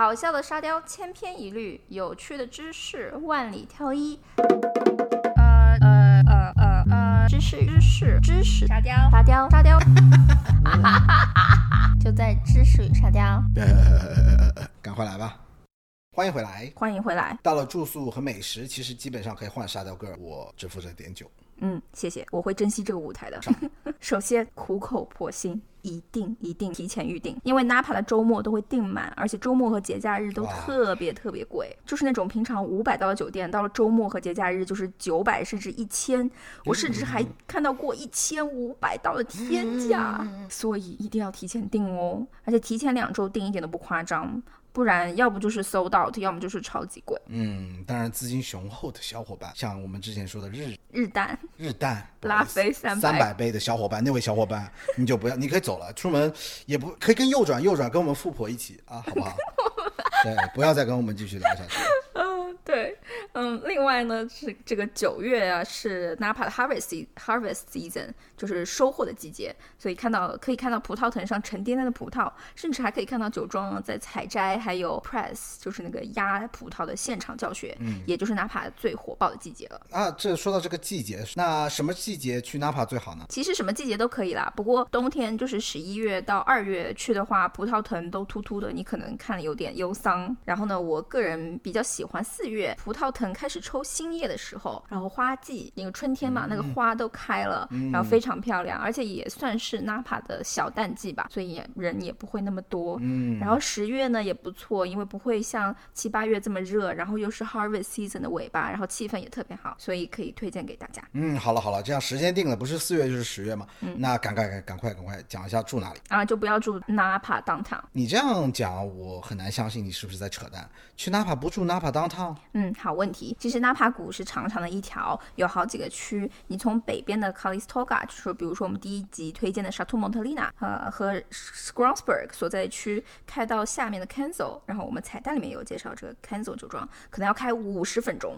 好笑的沙雕千篇一律，有趣的知识万里挑一。呃呃呃呃呃，知识知识知识沙雕沙雕沙雕，就在知识与沙雕。呃，赶快来吧！欢迎回来。欢迎回来。到了住宿和美食，其实基本上可以换沙雕个儿，我只负责点酒。嗯，谢谢，我会珍惜这个舞台的。首先，苦口婆心，一定一定提前预定，因为 Napa 的周末都会订满，而且周末和节假日都特别特别贵，就是那种平常五百刀的酒店，到了周末和节假日就是九百甚至一千，我甚至还看到过一千五百刀的天价，所以一定要提前订哦，而且提前两周订一点都不夸张。不然，要不就是 sold out，要么就是超级贵。嗯，当然资金雄厚的小伙伴，像我们之前说的日日蛋日蛋拉菲300三百杯的小伙伴，那位小伙伴你就不要，你可以走了，出门也不可以跟右转右转，跟我们富婆一起啊，好不好？对，不要再跟我们继续聊下去。另外呢是这个九月啊，是 Napa 的 harvest harvest season，就是收获的季节，所以看到可以看到葡萄藤上沉甸甸的葡萄，甚至还可以看到酒庄在采摘，还有 press，就是那个压葡萄的现场教学，嗯，也就是 Napa 最火爆的季节了。啊，这说到这个季节，那什么季节去 Napa 最好呢？其实什么季节都可以啦，不过冬天就是十一月到二月去的话，葡萄藤都秃秃的，你可能看了有点忧伤。然后呢，我个人比较喜欢四月葡萄藤开始抽新叶的时候，然后花季那个春天嘛，那个花都开了，然后非常漂亮，而且也算是 Napa 的小淡季吧，所以也人也不会那么多。嗯，然后十月呢也不错，因为不会像七八月这么热，然后又是 harvest season 的尾巴，然后气氛也特别好，所以可以推荐给大家。嗯，好了好了，这样时间定了，不是四月就是十月嘛？嗯那赶快赶赶快赶快讲一下住哪里。啊，就不要住 Napa downtown。你这样讲，我很难相信你是不是在扯淡。去 Napa 不住 Napa downtown？嗯，好问题。其实纳帕谷是长长的一条，有好几个区。你从北边的 Calistoga，就是比如说我们第一集推荐的 Chateau Montelina，呃，和 s c r o n s b e r g 所在区，开到下面的 Kenzo，然后我们彩蛋里面有介绍这个 Kenzo 酒庄，可能要开五十分钟。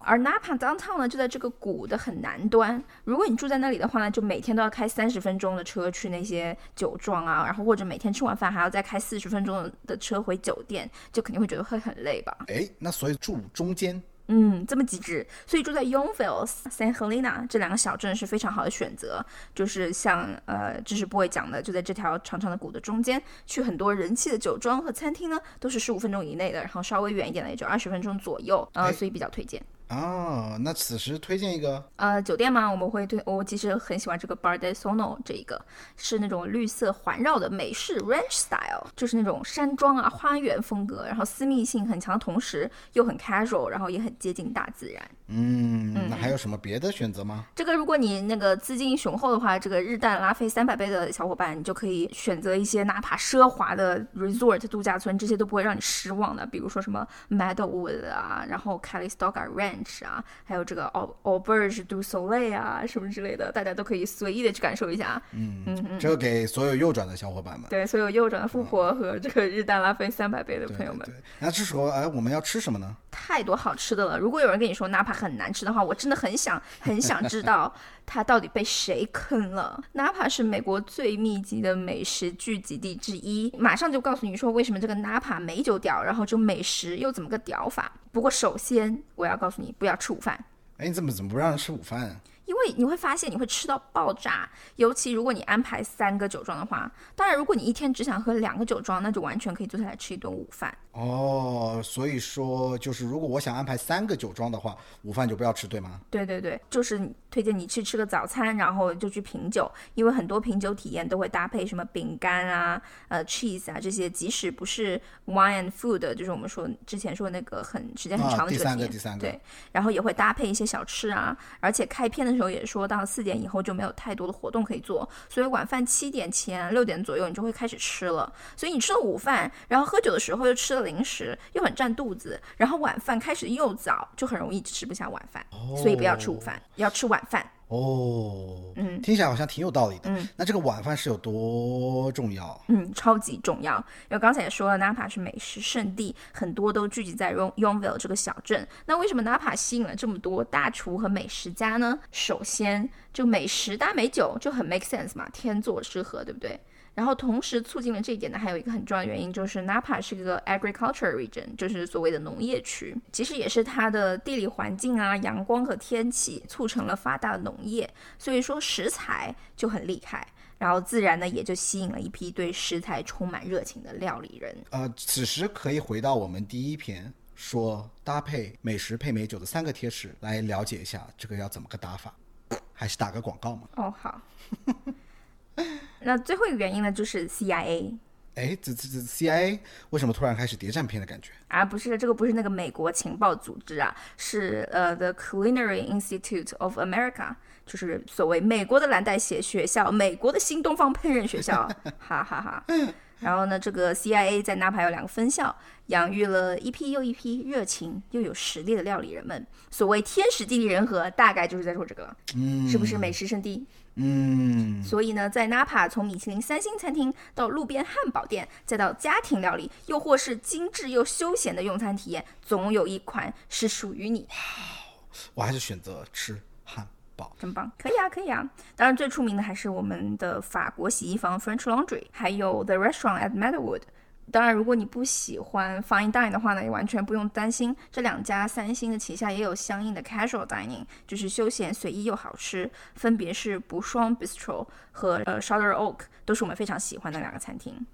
而 Napa downtown 呢，就在这个谷的很南端。如果你住在那里的话呢，就每天都要开三十分钟的车去那些酒庄啊，然后或者每天吃完饭还要再开四十分钟的车回酒店，就肯定会觉得会很累吧。哎，那所以住中间。嗯，这么极致，所以住在 Youngville、San Helena 这两个小镇是非常好的选择。就是像呃知识 boy 讲的，就在这条长长的谷的中间，去很多人气的酒庄和餐厅呢，都是十五分钟以内的，然后稍微远一点的也就二十分钟左右，呃，哎所以比较推荐。哦，那此时推荐一个呃，酒店嘛，我们会推，我其实很喜欢这个 Bar de Sono 这一个，是那种绿色环绕的美式 ranch style，就是那种山庄啊、花园风格，然后私密性很强的同时又很 casual，然后也很接近大自然。嗯，那还有什么别的选择吗？这个如果你那个资金雄厚的话，这个日蛋拉菲三百杯的小伙伴，你就可以选择一些哪怕奢华的 resort 度假村，这些都不会让你失望的。比如说什么 Meadowwood 啊，然后 Calistoga Ranch 啊，还有这个 Au Auberge du Soleil 啊，什么之类的，大家都可以随意的去感受一下。嗯嗯嗯，这个给所有右转的小伙伴们。对，所有右转的富婆和这个日单拉菲三百倍的朋友们对，，那这时候哎，我们要吃什么呢？太多好吃的了。如果有人跟你说纳帕很难吃的话，我真的很想很想知道它到底被谁坑了。纳帕是美国最密集的美食聚集地之一，马上就告诉你说为什么这个纳帕美酒屌，然后就美食又怎么个屌法。不过首先我要告诉你，不要吃午饭。哎，你怎么怎么不让人吃午饭啊？因为你会发现你会吃到爆炸，尤其如果你安排三个酒庄的话。当然，如果你一天只想喝两个酒庄，那就完全可以坐下来吃一顿午饭。哦，所以说就是如果我想安排三个酒庄的话，午饭就不要吃，对吗？对对对，就是推荐你去吃个早餐，然后就去品酒，因为很多品酒体验都会搭配什么饼干啊、呃 cheese 啊这些，即使不是 wine and food，就是我们说之前说那个很时间很长的啊第三这个体验，个第三个对，然后也会搭配一些小吃啊，而且开篇的时候也说到四点以后就没有太多的活动可以做，所以晚饭七点前六点左右你就会开始吃了，所以你吃了午饭，然后喝酒的时候又吃了零食，又很占肚子，然后晚饭开始又早，就很容易吃不下晚饭，所以不要吃午饭，要吃晚饭。哦，嗯听起来好像挺有道理的。嗯那这个晚饭是有多重要？嗯，超级重要。因为刚才也说了，Napa 是美食圣地，很多都聚集在 Yon- Youngville 这个小镇。那为什么 Napa 吸引了这么多大厨和美食家呢？首先，就美食搭美酒就很 make sense 嘛，天作之合，对不对？然后同时促进了这一点呢，还有一个很重要的原因就是 Napa 是一个 agriculture region，就是所谓的农业区，其实也是它的地理环境啊、阳光和天气促成了发达的农业，所以说食材就很厉害。然后自然呢，也就吸引了一批对食材充满热情的料理人。呃，此时可以回到我们第一篇说搭配美食配美酒的三个贴士，来了解一下这个要怎么个打法。还是打个广告嘛？哦，好。那最后一个原因呢，就是 CIA。哎，这这这 CIA 为什么突然开始谍战片的感觉？啊，不是，这个不是那个美国情报组织啊，是呃 The Culinary Institute of America，就是所谓美国的蓝带血学校，美国的新东方烹饪学校，哈哈哈。然后呢，这个 CIA 在纳帕有两个分校，养育了一批又一批热情又有实力的料理人们。所谓天时地利人和，大概就是在说这个了，嗯，是不是美食圣地？嗯，所以呢，在纳帕，从米其林三星餐厅到路边汉堡店，再到家庭料理，又或是精致又休闲的用餐体验，总有一款是属于你。我还是选择吃汉。真棒，可以啊，可以啊。当然，最出名的还是我们的法国洗衣房 French Laundry，还有 The Restaurant at Meadowood。当然，如果你不喜欢 Fine Dining 的话呢，也完全不用担心，这两家三星的旗下也有相应的 Casual Dining，就是休闲随意又好吃，分别是不双 Bistro 和呃 Charter Oak，都是我们非常喜欢的两个餐厅。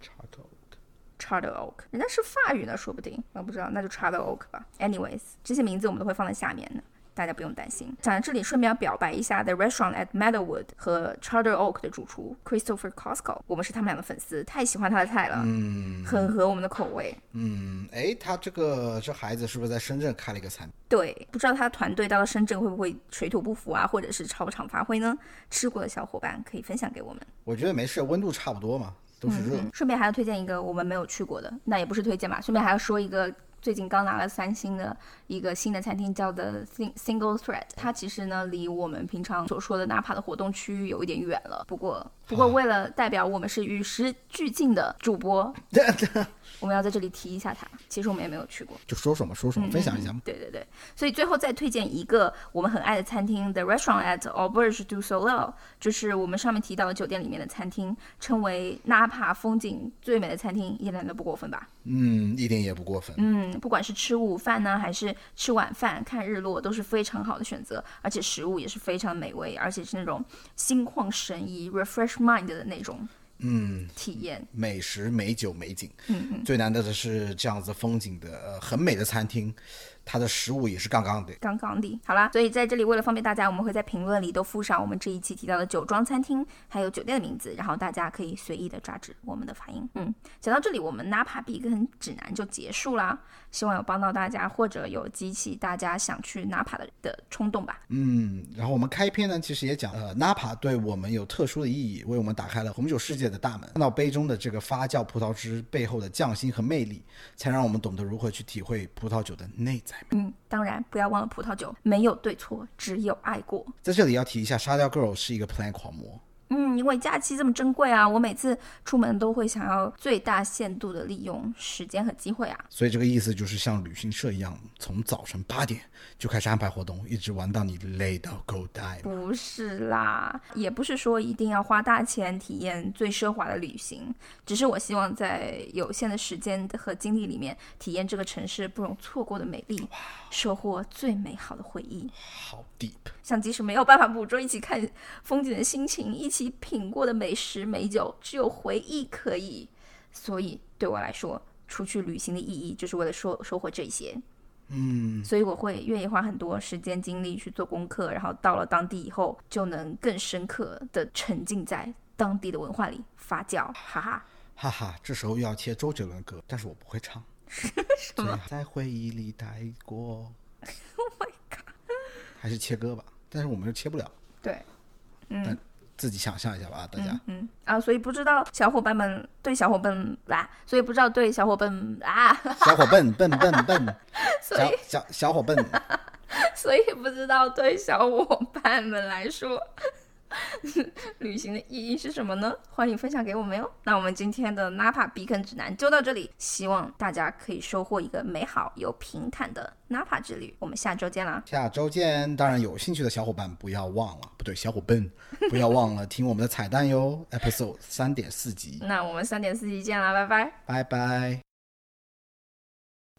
Charter Oak，人家是法语呢，说不定我不知道，那就 Charter Oak 吧。Anyways，这些名字我们都会放在下面的。大家不用担心。讲在这里，顺便要表白一下 The Restaurant at Meadowood 和 Charter Oak 的主厨 Christopher Costco，我们是他们俩的粉丝，太喜欢他的菜了，嗯，很合我们的口味。嗯，哎，他这个这孩子是不是在深圳开了一个餐厅？对，不知道他团队到了深圳会不会水土不服啊，或者是超常发挥呢？吃过的小伙伴可以分享给我们。我觉得没事，温度差不多嘛，都是热。顺便还要推荐一个我们没有去过的，那也不是推荐吧，顺便还要说一个。最近刚拿了三星的一个新的餐厅，叫的 Single Thread。它其实呢，离我们平常所说的纳帕的活动区域有一点远了。不过，不过为了代表我们是与时俱进的主播，我们要在这里提一下它。其实我们也没有去过，就说说嘛，说说嘛，分享一下嘛。对对对，所以最后再推荐一个我们很爱的餐厅，The Restaurant at Auberge du Soleil，就是我们上面提到的酒店里面的餐厅，称为纳帕风景最美的餐厅，一点都不过分吧？嗯，一点也不过分。嗯。不管是吃午饭呢，还是吃晚饭、看日落，都是非常好的选择，而且食物也是非常美味，而且是那种心旷神怡、refresh mind 的那种。嗯，体验美食、美酒、美景。嗯嗯，最难得的是这样子风景的呃很美的餐厅。它的食物也是杠杠的，杠杠的。好啦，所以在这里为了方便大家，我们会在评论里都附上我们这一期提到的酒庄餐厅，还有酒店的名字，然后大家可以随意的抓指我们的发音。嗯，讲到这里，我们 Napa 必跟指南就结束啦。希望有帮到大家，或者有激起大家想去 Napa 的的冲动吧。嗯，然后我们开篇呢，其实也讲，呃，Napa 对我们有特殊的意义，为我们打开了红酒世界的大门。看到杯中的这个发酵葡萄汁背后的匠心和魅力，才让我们懂得如何去体会葡萄酒的内在。嗯，当然不要忘了葡萄酒没有对错，只有爱过。在这里要提一下，沙雕 girl 是一个 plan 狂魔。嗯，因为假期这么珍贵啊，我每次出门都会想要最大限度的利用时间和机会啊。所以这个意思就是像旅行社一样，从早晨八点就开始安排活动，一直玩到你累到够带。不是啦，也不是说一定要花大钱体验最奢华的旅行，只是我希望在有限的时间和精力里面，体验这个城市不容错过的美丽，收获最美好的回忆。好 deep，像即使没有办法捕捉一起看风景的心情，一起。品过的美食美酒，只有回忆可以。所以对我来说，出去旅行的意义就是为了收收获这些。嗯，所以我会愿意花很多时间精力去做功课，然后到了当地以后，就能更深刻的沉浸在当地的文化里发酵。哈哈，哈哈，这时候又要切周杰伦歌，但是我不会唱。什么？在回忆里待过。Oh my god！还是切歌吧，但是我们又切不了。对，嗯。自己想象一下吧，大家。嗯啊，所以不知道小伙伴们对小伙伴啊，所以不知道对小伙伴啊，小伙伴笨笨笨，所以小小伙伴，所以不知道对小伙伴们来说 旅行的意义是什么呢？欢迎分享给我们哟。那我们今天的 Napa 避坑指南就到这里，希望大家可以收获一个美好又平坦的 Napa 之旅。我们下周见啦！下周见。当然，有兴趣的小伙伴不要忘了，不对，小伙伴不要忘了听我们的彩蛋哟，Episode 三点四集。那我们三点四集见啦，拜拜，拜拜。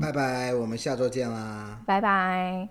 拜拜，我们下周见啦。拜拜。